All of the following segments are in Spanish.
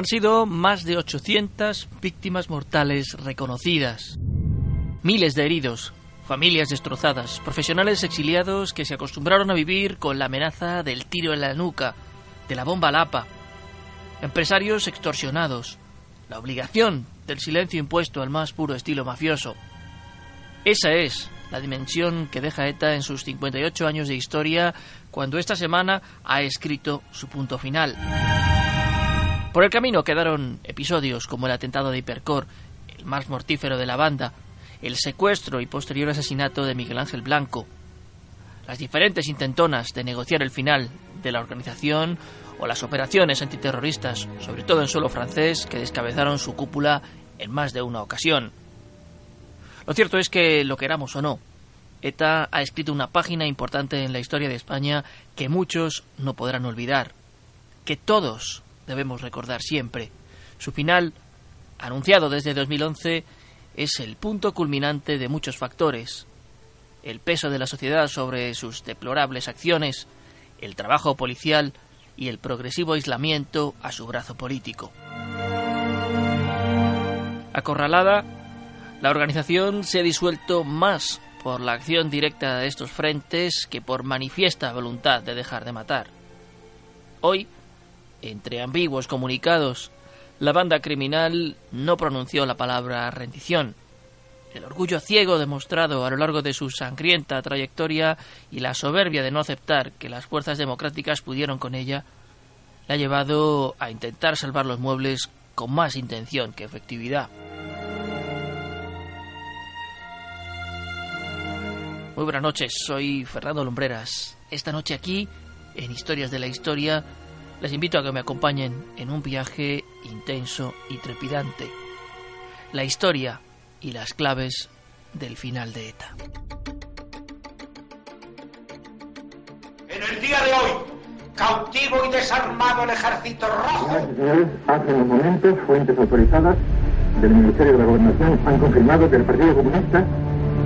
Han sido más de 800 víctimas mortales reconocidas, miles de heridos, familias destrozadas, profesionales exiliados que se acostumbraron a vivir con la amenaza del tiro en la nuca, de la bomba lapa, empresarios extorsionados, la obligación del silencio impuesto al más puro estilo mafioso. Esa es la dimensión que deja ETA en sus 58 años de historia cuando esta semana ha escrito su punto final. Por el camino quedaron episodios como el atentado de Hipercor, el más mortífero de la banda, el secuestro y posterior asesinato de Miguel Ángel Blanco, las diferentes intentonas de negociar el final de la organización o las operaciones antiterroristas, sobre todo en suelo francés, que descabezaron su cúpula en más de una ocasión. Lo cierto es que, lo queramos o no, ETA ha escrito una página importante en la historia de España que muchos no podrán olvidar, que todos debemos recordar siempre. Su final, anunciado desde 2011, es el punto culminante de muchos factores. El peso de la sociedad sobre sus deplorables acciones, el trabajo policial y el progresivo aislamiento a su brazo político. Acorralada, la organización se ha disuelto más por la acción directa de estos frentes que por manifiesta voluntad de dejar de matar. Hoy, entre ambiguos comunicados, la banda criminal no pronunció la palabra rendición. El orgullo ciego demostrado a lo largo de su sangrienta trayectoria y la soberbia de no aceptar que las fuerzas democráticas pudieron con ella, le ha llevado a intentar salvar los muebles con más intención que efectividad. Muy buenas noches, soy Fernando Lumbreras. Esta noche aquí, en Historias de la Historia, les invito a que me acompañen en un viaje intenso y trepidante. La historia y las claves del final de ETA. En el día de hoy, cautivo y desarmado el ejército rojo. Hace unos momentos, fuentes autorizadas del Ministerio de la Gobernación han confirmado que el Partido Comunista,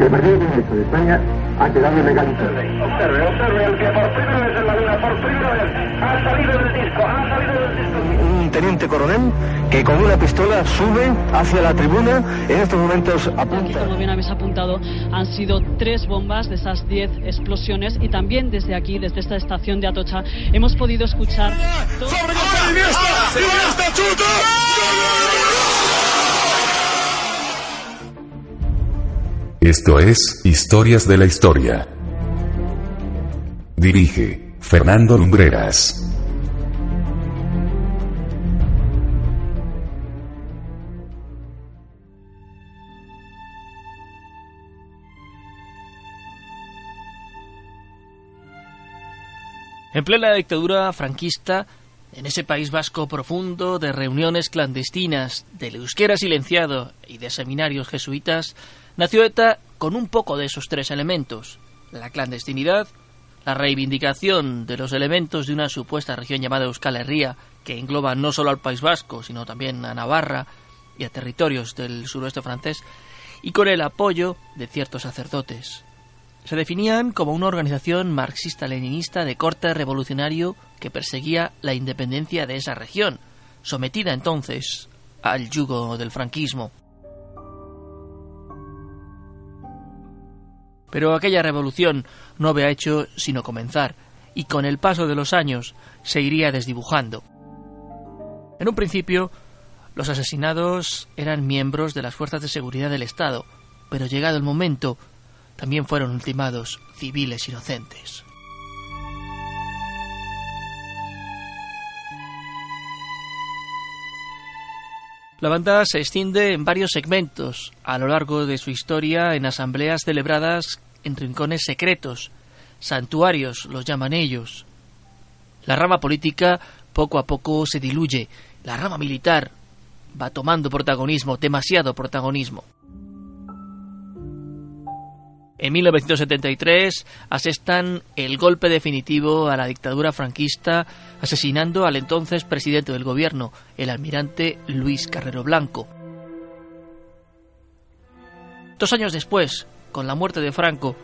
que el Partido Comunista de España ha quedado legalizado. Observe, observe, el que por primera vez en la vida, por primera vez, ha salido del disco, ha salido del disco. un teniente coronel que con una pistola sube hacia la tribuna, en estos momentos Aquí, apunta. como bien habéis apuntado, han sido tres bombas de esas diez explosiones y también desde aquí, desde esta estación de Atocha, hemos podido escuchar... to- Esto es Historias de la Historia. Dirige Fernando Lumbreras. En plena dictadura franquista, en ese país vasco profundo de reuniones clandestinas, del euskera silenciado y de seminarios jesuitas, nació ETA con un poco de esos tres elementos: la clandestinidad, la reivindicación de los elementos de una supuesta región llamada Euskal Herria, que engloba no solo al País Vasco, sino también a Navarra y a territorios del suroeste francés, y con el apoyo de ciertos sacerdotes. Se definían como una organización marxista-leninista de corte revolucionario que perseguía la independencia de esa región, sometida entonces al yugo del franquismo. Pero aquella revolución no había hecho sino comenzar, y con el paso de los años se iría desdibujando. En un principio, los asesinados eran miembros de las fuerzas de seguridad del Estado, pero llegado el momento, también fueron ultimados civiles inocentes. La banda se extiende en varios segmentos a lo largo de su historia en asambleas celebradas en rincones secretos, santuarios los llaman ellos. La rama política poco a poco se diluye, la rama militar va tomando protagonismo, demasiado protagonismo. En 1973 asestan el golpe definitivo a la dictadura franquista, asesinando al entonces presidente del gobierno, el almirante Luis Carrero Blanco. Dos años después, con la muerte de Franco,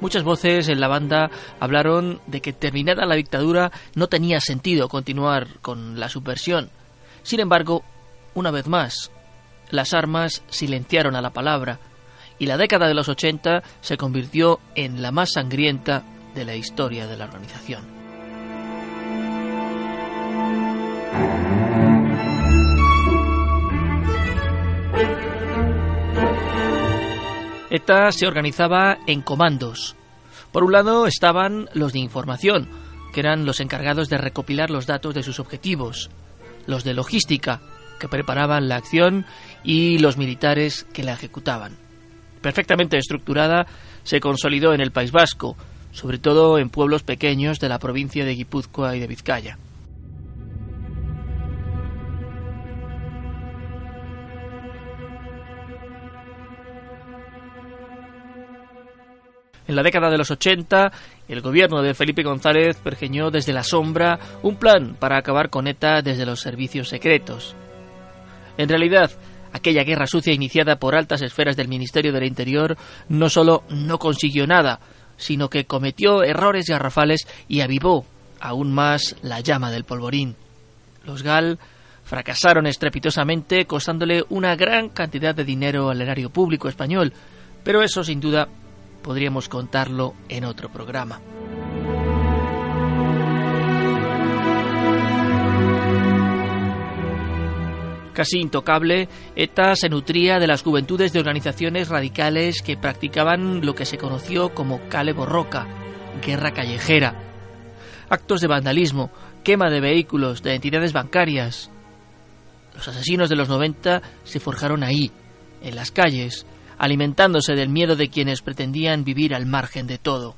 muchas voces en la banda hablaron de que terminada la dictadura no tenía sentido continuar con la subversión. Sin embargo, una vez más, las armas silenciaron a la palabra y la década de los 80 se convirtió en la más sangrienta de la historia de la organización. ETA se organizaba en comandos. Por un lado estaban los de información, que eran los encargados de recopilar los datos de sus objetivos, los de logística, que preparaban la acción, y los militares que la ejecutaban. Perfectamente estructurada, se consolidó en el País Vasco, sobre todo en pueblos pequeños de la provincia de Guipúzcoa y de Vizcaya. En la década de los 80, el gobierno de Felipe González pergeñó desde la sombra un plan para acabar con ETA desde los servicios secretos. En realidad, aquella guerra sucia iniciada por altas esferas del Ministerio del Interior no solo no consiguió nada, sino que cometió errores garrafales y avivó aún más la llama del polvorín. Los GAL fracasaron estrepitosamente, costándole una gran cantidad de dinero al erario público español, pero eso sin duda podríamos contarlo en otro programa. Casi intocable, ETA se nutría de las juventudes de organizaciones radicales que practicaban lo que se conoció como Cale Borroca, guerra callejera, actos de vandalismo, quema de vehículos, de entidades bancarias. Los asesinos de los 90 se forjaron ahí, en las calles, alimentándose del miedo de quienes pretendían vivir al margen de todo.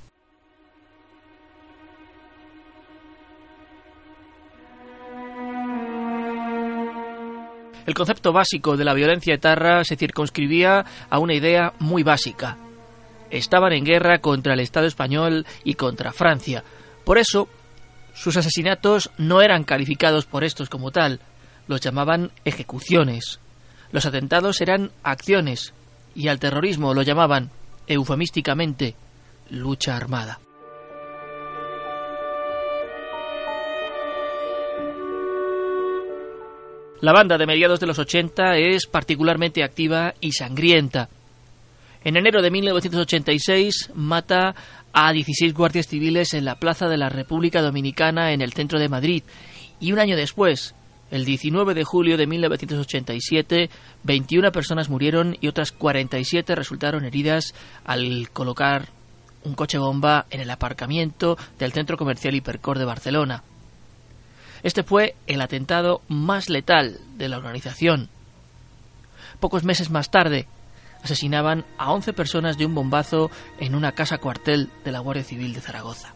El concepto básico de la violencia etarra se circunscribía a una idea muy básica. Estaban en guerra contra el Estado español y contra Francia. Por eso, sus asesinatos no eran calificados por estos como tal, los llamaban ejecuciones. Los atentados eran acciones, y al terrorismo lo llamaban, eufemísticamente, lucha armada. La banda de mediados de los 80 es particularmente activa y sangrienta. En enero de 1986 mata a 16 guardias civiles en la Plaza de la República Dominicana en el centro de Madrid y un año después, el 19 de julio de 1987, 21 personas murieron y otras 47 resultaron heridas al colocar un coche bomba en el aparcamiento del centro comercial Hipercor de Barcelona. Este fue el atentado más letal de la organización. Pocos meses más tarde, asesinaban a 11 personas de un bombazo en una casa cuartel de la Guardia Civil de Zaragoza.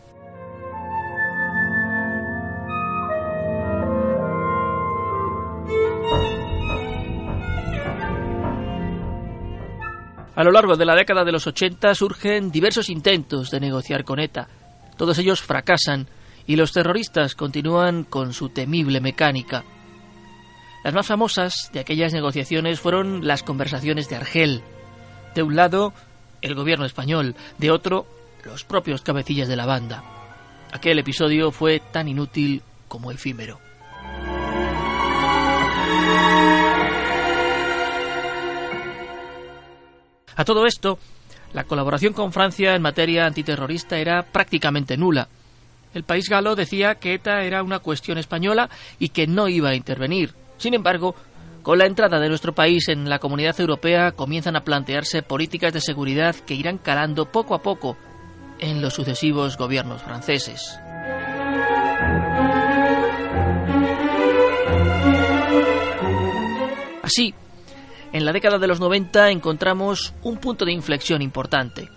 A lo largo de la década de los 80 surgen diversos intentos de negociar con ETA. Todos ellos fracasan y los terroristas continúan con su temible mecánica. Las más famosas de aquellas negociaciones fueron las conversaciones de Argel. De un lado, el gobierno español, de otro, los propios cabecillas de la banda. Aquel episodio fue tan inútil como efímero. A todo esto, la colaboración con Francia en materia antiterrorista era prácticamente nula. El país galo decía que ETA era una cuestión española y que no iba a intervenir. Sin embargo, con la entrada de nuestro país en la comunidad europea comienzan a plantearse políticas de seguridad que irán calando poco a poco en los sucesivos gobiernos franceses. Así, en la década de los 90 encontramos un punto de inflexión importante.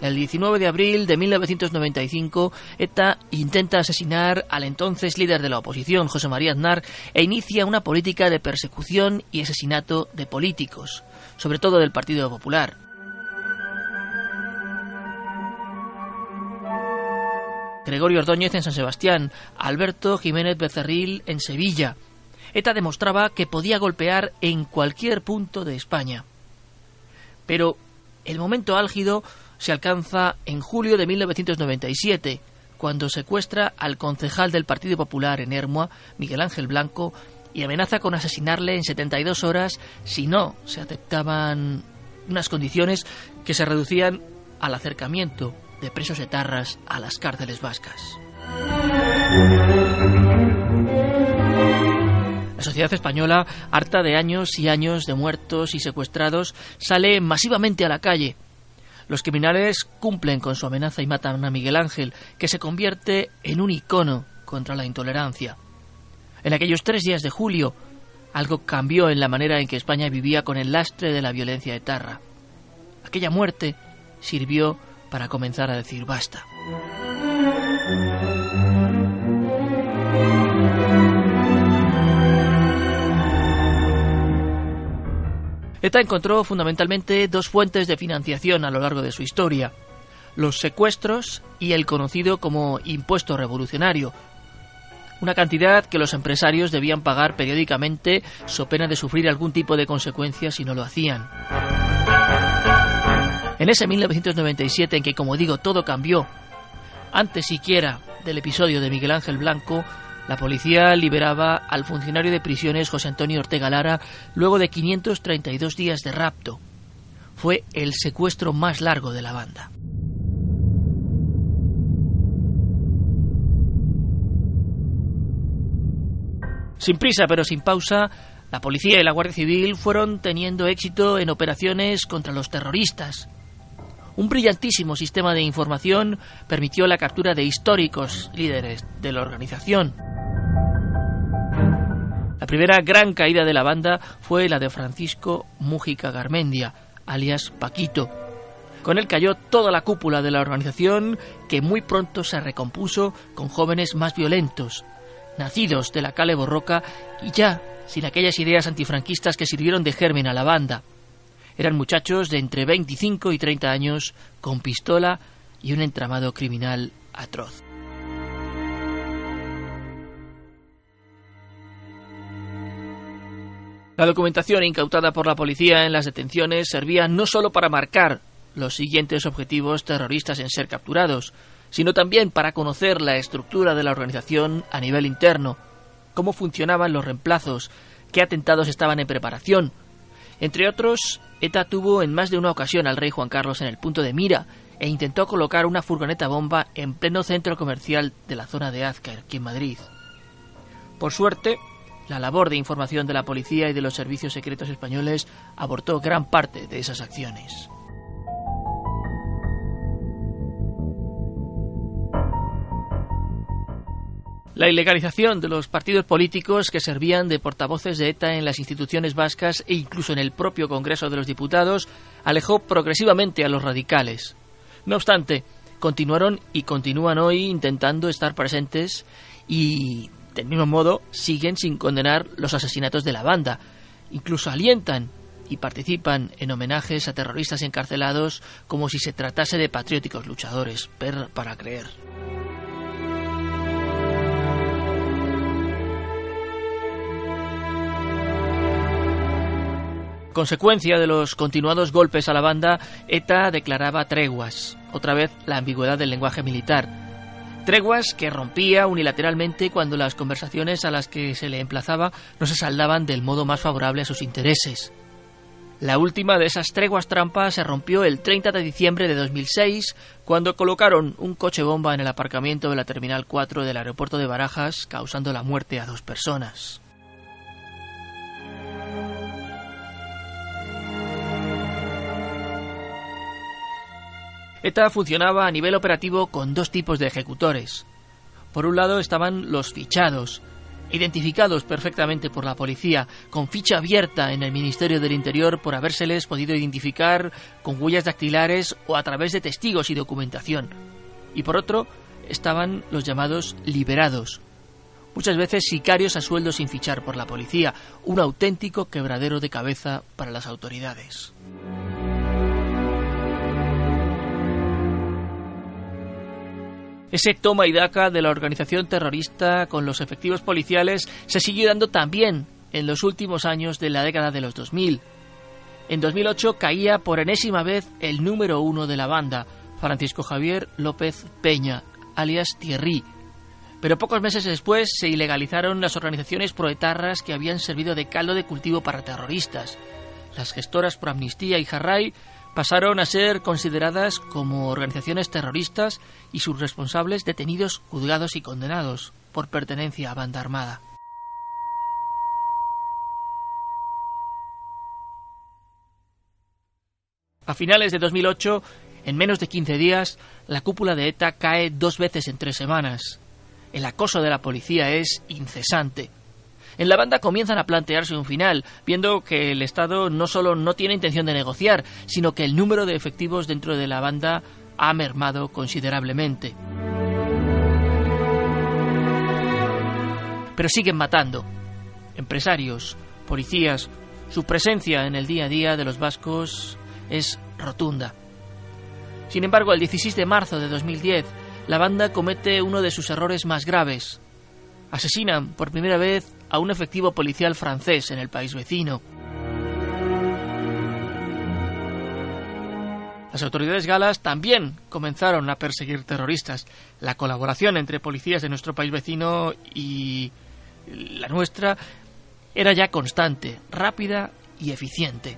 El 19 de abril de 1995, ETA intenta asesinar al entonces líder de la oposición, José María Aznar, e inicia una política de persecución y asesinato de políticos, sobre todo del Partido Popular. Gregorio Ordóñez en San Sebastián, Alberto Jiménez Becerril en Sevilla, ETA demostraba que podía golpear en cualquier punto de España. Pero el momento álgido se alcanza en julio de 1997, cuando secuestra al concejal del Partido Popular en Hermoa, Miguel Ángel Blanco, y amenaza con asesinarle en 72 horas si no se aceptaban unas condiciones que se reducían al acercamiento de presos etarras a las cárceles vascas. La sociedad española, harta de años y años de muertos y secuestrados, sale masivamente a la calle. Los criminales cumplen con su amenaza y matan a Miguel Ángel, que se convierte en un icono contra la intolerancia. En aquellos tres días de julio, algo cambió en la manera en que España vivía con el lastre de la violencia etarra. Aquella muerte sirvió para comenzar a decir basta. ETA encontró fundamentalmente dos fuentes de financiación a lo largo de su historia, los secuestros y el conocido como impuesto revolucionario, una cantidad que los empresarios debían pagar periódicamente so pena de sufrir algún tipo de consecuencias si no lo hacían. En ese 1997 en que, como digo, todo cambió, antes siquiera del episodio de Miguel Ángel Blanco, la policía liberaba al funcionario de prisiones José Antonio Ortega Lara luego de 532 días de rapto. Fue el secuestro más largo de la banda. Sin prisa pero sin pausa, la policía y la Guardia Civil fueron teniendo éxito en operaciones contra los terroristas. Un brillantísimo sistema de información permitió la captura de históricos líderes de la organización. Primera gran caída de la banda fue la de Francisco Mújica Garmendia, alias Paquito. Con él cayó toda la cúpula de la organización que muy pronto se recompuso con jóvenes más violentos, nacidos de la Cale Borroca y ya sin aquellas ideas antifranquistas que sirvieron de germen a la banda. Eran muchachos de entre 25 y 30 años con pistola y un entramado criminal atroz. La documentación incautada por la policía en las detenciones servía no solo para marcar los siguientes objetivos terroristas en ser capturados, sino también para conocer la estructura de la organización a nivel interno, cómo funcionaban los reemplazos, qué atentados estaban en preparación. Entre otros, ETA tuvo en más de una ocasión al rey Juan Carlos en el punto de mira e intentó colocar una furgoneta bomba en pleno centro comercial de la zona de Azcar, aquí en Madrid. Por suerte, la labor de información de la policía y de los servicios secretos españoles abortó gran parte de esas acciones. La ilegalización de los partidos políticos que servían de portavoces de ETA en las instituciones vascas e incluso en el propio Congreso de los Diputados alejó progresivamente a los radicales. No obstante, continuaron y continúan hoy intentando estar presentes y, del mismo modo, siguen sin condenar los asesinatos de la banda. Incluso alientan y participan en homenajes a terroristas encarcelados como si se tratase de patrióticos luchadores, per para creer. Consecuencia de los continuados golpes a la banda, ETA declaraba treguas, otra vez la ambigüedad del lenguaje militar. Treguas que rompía unilateralmente cuando las conversaciones a las que se le emplazaba no se saldaban del modo más favorable a sus intereses. La última de esas treguas trampas se rompió el 30 de diciembre de 2006, cuando colocaron un coche bomba en el aparcamiento de la Terminal 4 del aeropuerto de Barajas, causando la muerte a dos personas. ETA funcionaba a nivel operativo con dos tipos de ejecutores. Por un lado estaban los fichados, identificados perfectamente por la policía, con ficha abierta en el Ministerio del Interior por habérseles podido identificar con huellas dactilares o a través de testigos y documentación. Y por otro, estaban los llamados liberados, muchas veces sicarios a sueldo sin fichar por la policía, un auténtico quebradero de cabeza para las autoridades. Ese toma y daca de la organización terrorista con los efectivos policiales se siguió dando también en los últimos años de la década de los 2000. En 2008 caía por enésima vez el número uno de la banda, Francisco Javier López Peña, alias Thierry. Pero pocos meses después se ilegalizaron las organizaciones proetarras que habían servido de caldo de cultivo para terroristas. Las gestoras por amnistía y Jarray pasaron a ser consideradas como organizaciones terroristas y sus responsables detenidos, juzgados y condenados por pertenencia a banda armada. A finales de 2008, en menos de 15 días, la cúpula de ETA cae dos veces en tres semanas. El acoso de la policía es incesante. En la banda comienzan a plantearse un final, viendo que el Estado no solo no tiene intención de negociar, sino que el número de efectivos dentro de la banda ha mermado considerablemente. Pero siguen matando. Empresarios, policías, su presencia en el día a día de los vascos es rotunda. Sin embargo, el 16 de marzo de 2010, la banda comete uno de sus errores más graves. Asesinan por primera vez a un efectivo policial francés en el país vecino. Las autoridades galas también comenzaron a perseguir terroristas. La colaboración entre policías de nuestro país vecino y la nuestra era ya constante, rápida y eficiente.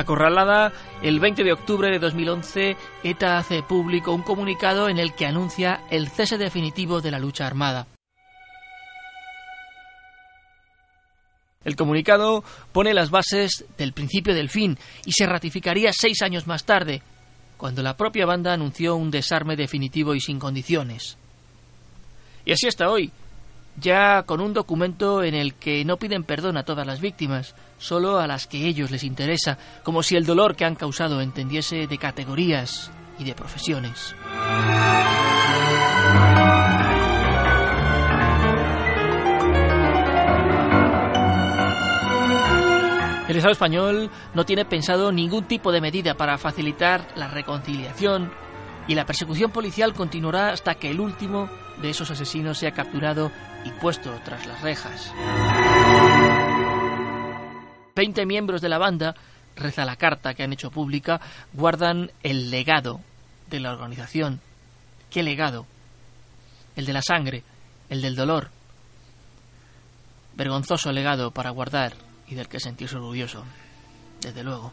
Acorralada, el 20 de octubre de 2011, ETA hace público un comunicado en el que anuncia el cese definitivo de la lucha armada. El comunicado pone las bases del principio del fin y se ratificaría seis años más tarde, cuando la propia banda anunció un desarme definitivo y sin condiciones. Y así hasta hoy, ya con un documento en el que no piden perdón a todas las víctimas, solo a las que ellos les interesa, como si el dolor que han causado entendiese de categorías y de profesiones. El Estado español no tiene pensado ningún tipo de medida para facilitar la reconciliación y la persecución policial continuará hasta que el último de esos asesinos sea capturado y puesto tras las rejas. Veinte miembros de la banda, reza la carta que han hecho pública, guardan el legado de la organización. ¿Qué legado? El de la sangre, el del dolor. Vergonzoso legado para guardar y del que sentirse orgulloso, desde luego.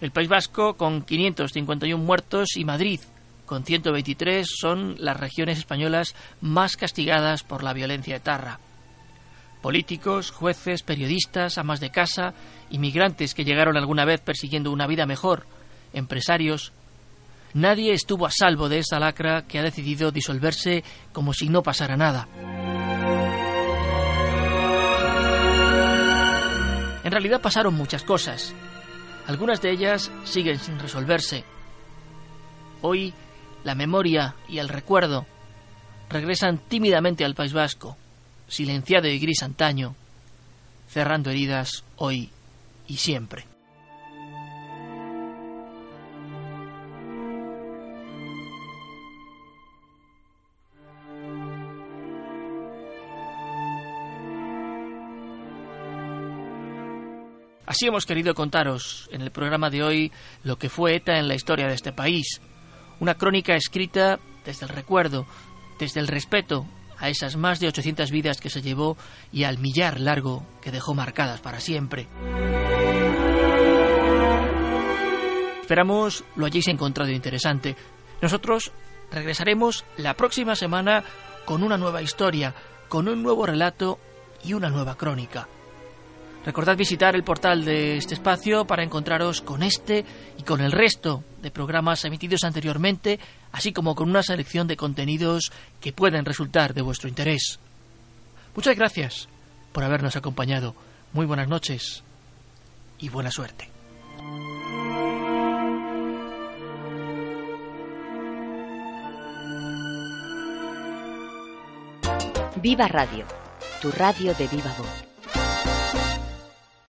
El País Vasco, con 551 muertos, y Madrid, con 123, son las regiones españolas más castigadas por la violencia etarra. Políticos, jueces, periodistas, amas de casa, inmigrantes que llegaron alguna vez persiguiendo una vida mejor, empresarios. Nadie estuvo a salvo de esa lacra que ha decidido disolverse como si no pasara nada. En realidad pasaron muchas cosas. Algunas de ellas siguen sin resolverse. Hoy la memoria y el recuerdo regresan tímidamente al País Vasco, silenciado y gris antaño, cerrando heridas hoy y siempre. Así hemos querido contaros en el programa de hoy lo que fue ETA en la historia de este país. Una crónica escrita desde el recuerdo, desde el respeto a esas más de 800 vidas que se llevó y al millar largo que dejó marcadas para siempre. Esperamos lo hayáis encontrado interesante. Nosotros regresaremos la próxima semana con una nueva historia, con un nuevo relato y una nueva crónica. Recordad visitar el portal de este espacio para encontraros con este y con el resto de programas emitidos anteriormente, así como con una selección de contenidos que pueden resultar de vuestro interés. Muchas gracias por habernos acompañado. Muy buenas noches y buena suerte. Viva Radio, tu radio de viva voz.